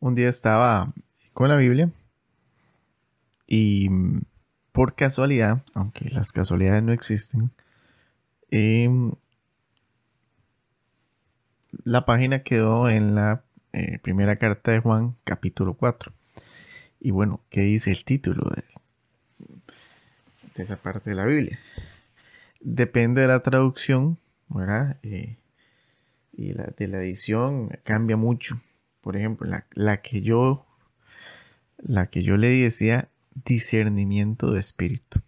un día estaba con la Biblia y por casualidad, aunque las casualidades no existen, em, la página quedó en la eh, primera carta de Juan, capítulo 4. Y bueno, ¿qué dice el título de, esa parte de la Biblia? Depende de la traducción, ¿verdad? Eh, y la, de la edición cambia mucho. Por ejemplo, la, que yo la que yo le decía discernimiento de espíritu.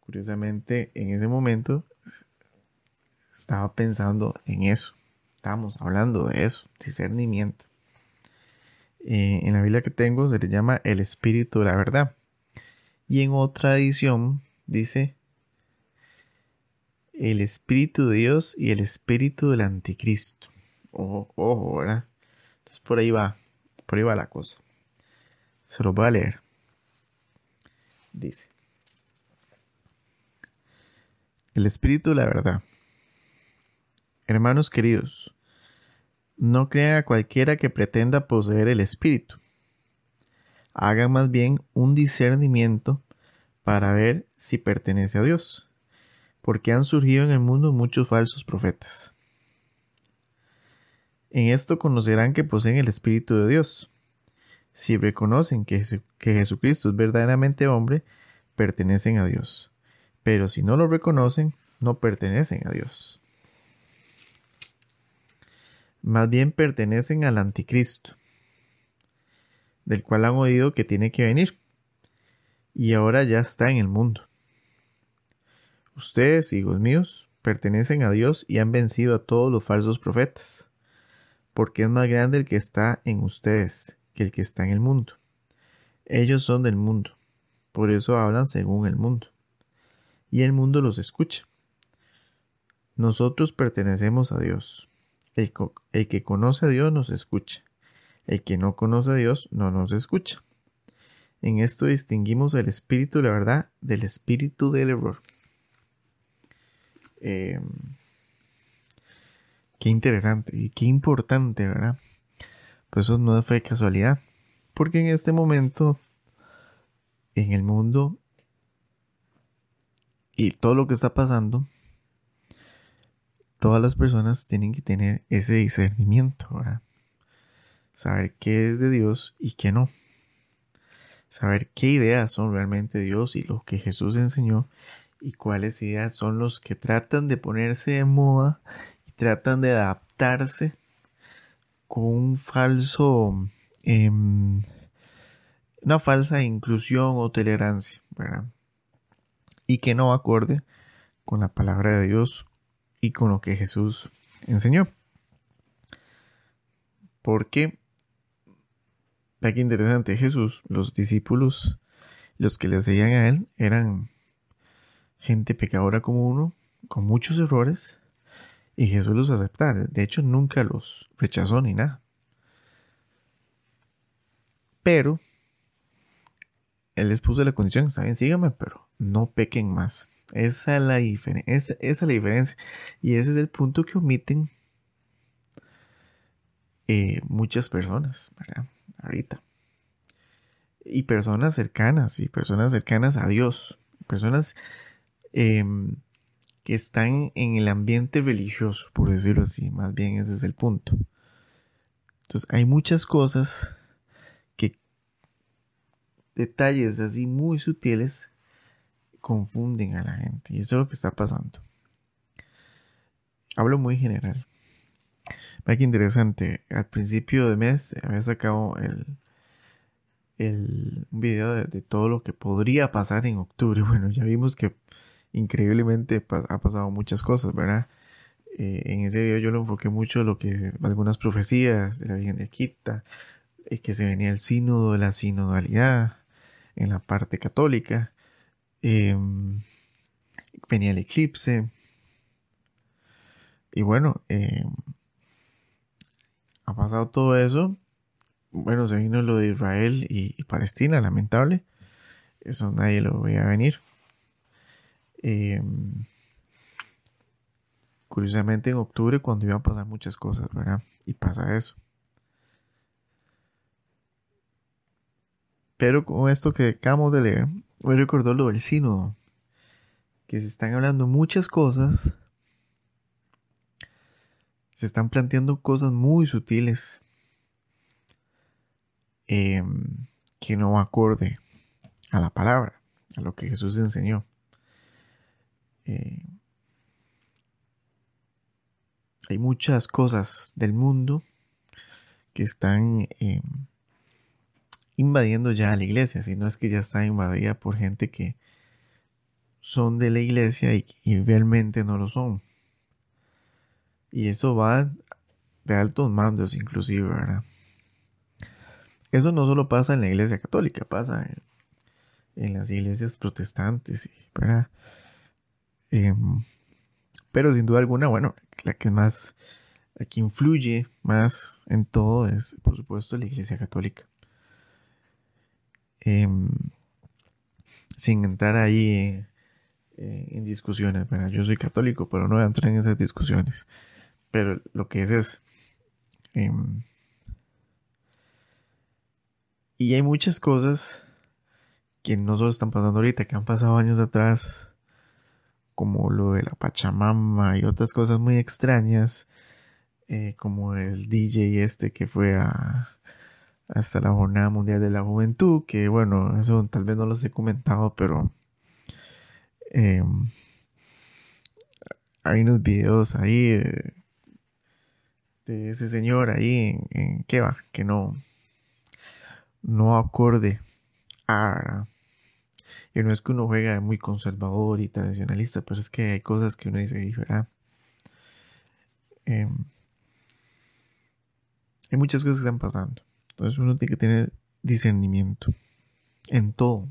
Curiosamente, en ese momento estaba pensando en eso. Estábamos hablando de eso, discernimiento. Eh, en la Biblia que tengo se le llama el espíritu de la verdad. Y en otra edición dice el espíritu de Dios y el espíritu del anticristo. Ojo, ojo, ¿verdad? Entonces por ahí va, por ahí va la cosa. Se lo voy a leer. Dice. El espíritu la verdad. Hermanos queridos, no crean a cualquiera que pretenda poseer el espíritu. Hagan más bien un discernimiento para ver si pertenece a Dios, porque han surgido en el mundo muchos falsos profetas. En esto conocerán que poseen el Espíritu de Dios. Si reconocen que, Jesucristo es verdaderamente hombre, pertenecen a Dios. Pero si no lo reconocen, no pertenecen a Dios. Más bien pertenecen al anticristo, del cual han oído que tiene que venir, y ahora ya está en el mundo. Ustedes, hijos míos, pertenecen a Dios y han vencido a todos los falsos profetas porque es más grande el que está en ustedes que el que está en el mundo. Ellos son del mundo, por eso hablan según el mundo, y el mundo los escucha. Nosotros pertenecemos a Dios. El, que conoce a Dios nos escucha. El que no conoce a Dios no nos escucha. En esto distinguimos el espíritu de la verdad del espíritu del error. Eh, Qué interesante y qué importante, ¿verdad? Pues eso no fue casualidad. Porque en este momento, en el mundo y todo lo que está pasando, todas las personas tienen que tener ese discernimiento, ¿verdad? Saber qué es de Dios y qué no. Saber qué ideas son realmente Dios y lo que Jesús enseñó y cuáles ideas son los que tratan de ponerse de moda tratan de adaptarse con un falso, em, una falsa inclusión o tolerancia. Y que no acorde con la palabra de Dios y con lo que Jesús enseñó. Porque, vea que interesante, Jesús, los discípulos, los que le seguían a él, eran gente pecadora como uno, con muchos errores, y Jesús los aceptaba. De hecho, nunca los rechazó ni nada. Pero Él les puso la condición, saben, síganme, pero no pequen más. Esa es la, esa, es la diferencia. Y ese es el punto que omiten eh, muchas personas, ¿verdad? Ahorita. Y personas cercanas, y personas cercanas a Dios. Personas em, que están en el ambiente religioso, por decirlo así, más bien ese es el punto. Entonces hay muchas cosas que detalles así muy sutiles confunden a la gente y eso es lo que está pasando. Hablo muy general. Vaya que interesante. Al principio de mes había sacado el, el, video de, de, todo lo que podría pasar en octubre. Bueno, ya vimos que increíblemente ha pasado muchas cosas, ¿verdad? Eh, en ese video yo lo enfoqué mucho lo que algunas profecías de la Virgen de Aquita, eh, que se venía el sínodo la sinodalidad en la parte católica, em, venía el eclipse, y bueno, em, ha pasado todo eso. Bueno, se vino lo de Israel y, y Palestina, lamentable. Eso nadie lo veía venir. Em, curiosamente en octubre cuando iban a pasar muchas cosas, ¿verdad? Y pasa eso. Pero con esto que acabamos de leer, me recordó lo del sínodo, que se están hablando muchas cosas, se están planteando cosas muy sutiles em, que no acorde a la palabra, a lo que Jesús enseñó. Eh, hay muchas cosas del mundo que están em, invadiendo ya la iglesia, si no es que ya está invadida por gente que son de la iglesia y, realmente no lo son. Y eso va de altos mandos inclusive. Eso no solo pasa en la iglesia católica, pasa en, las iglesias protestantes, ¿verdad? Em, pero sin duda alguna, bueno, la que más, la que influye más en todo es, por supuesto, la iglesia católica. Em, sin entrar ahí eh, en discusiones, Yo soy católico, pero no voy a entrar en esas discusiones. Pero lo que es es... Em, y hay muchas cosas que no solo están pasando ahorita, que han pasado años atrás, como lo de la Pachamama y otras cosas muy extrañas, eh, como el DJ este que fue a, hasta la Jornada Mundial de la Juventud, que bueno, eso tal vez no los he comentado, pero em, hay unos videos ahí de, ese señor ahí en, qué va, que no, no acorde a... Y no es que uno juega muy conservador y tradicionalista, pero es que hay cosas que uno dice, ¿verdad? Em, hay muchas cosas que están pasando. Entonces uno tiene que tener discernimiento en todo,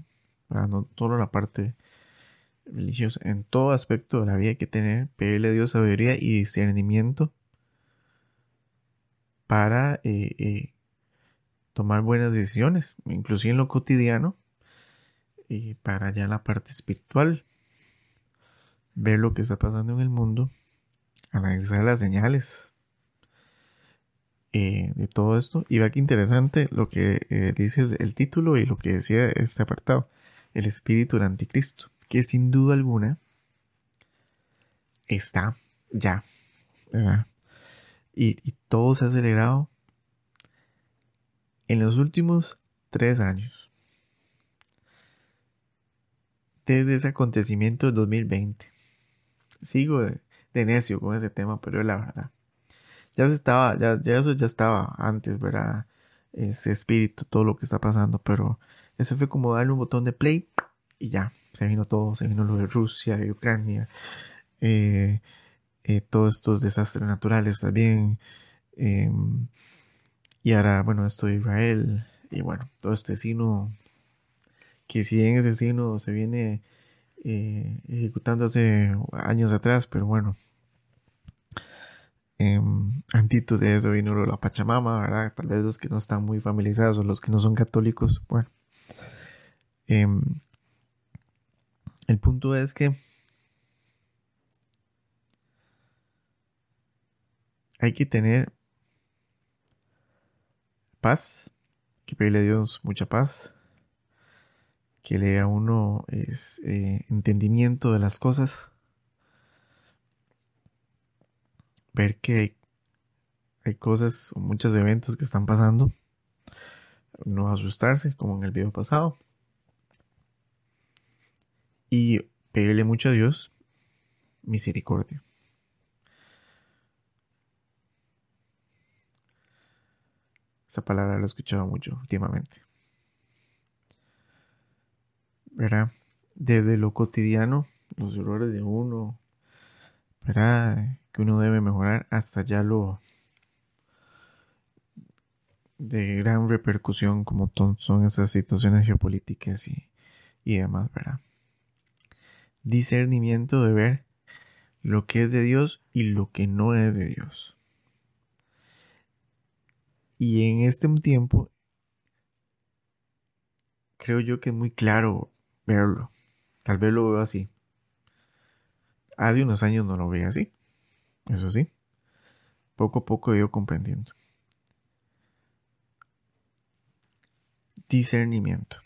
no solo la parte religiosa, en todo aspecto de la vida hay que tener, pedirle a Dios sabiduría y discernimiento para eh, eh, tomar buenas decisiones, inclusive en lo cotidiano, y para ya la parte espiritual, ver lo que está pasando en el mundo, analizar las señales, eh, de todo esto. Y vea que interesante lo que eh, dice el título y lo que decía este apartado. El espíritu del anticristo. Que sin duda alguna está ya. Y, y todo se ha acelerado en los últimos tres años. Desde ese acontecimiento del 2020. Sigo de necio con ese tema, pero la verdad ya se estaba, ya, eso ya estaba antes, ¿verdad? Ese espíritu, todo lo que está pasando, pero eso fue como darle un botón de play y ya, se vino todo, se vino lo de Rusia Ucrania, eh, eh, todos estos desastres naturales también, em, y ahora, bueno, esto de Israel, y bueno, todo este sino, que si bien ese sino se viene eh, ejecutando hace años atrás, pero bueno, eh, antito de eso vino la Pachamama, ¿verdad? Tal vez los que no están muy familiarizados o los que no son católicos, bueno. Em, el punto es que hay que tener paz, que pedirle a Dios mucha paz, que le uno es, eh, entendimiento de las cosas ver que hay, cosas o muchos eventos que están pasando. No asustarse, como en el video pasado. Y pedirle mucho a Dios misericordia. Esa palabra la he escuchado mucho últimamente. ¿Verdad? Desde lo cotidiano, los errores de uno, ¿verdad? que uno debe mejorar hasta ya lo de gran repercusión como son esas situaciones geopolíticas y, y demás, ¿verdad? Discernimiento de ver lo que es de Dios y lo que no es de Dios. Y en este tiempo creo yo que es muy claro verlo. Tal vez lo veo así. Hace unos años no lo veía así. Eso sí, poco a poco he ido comprendiendo. discernimiento.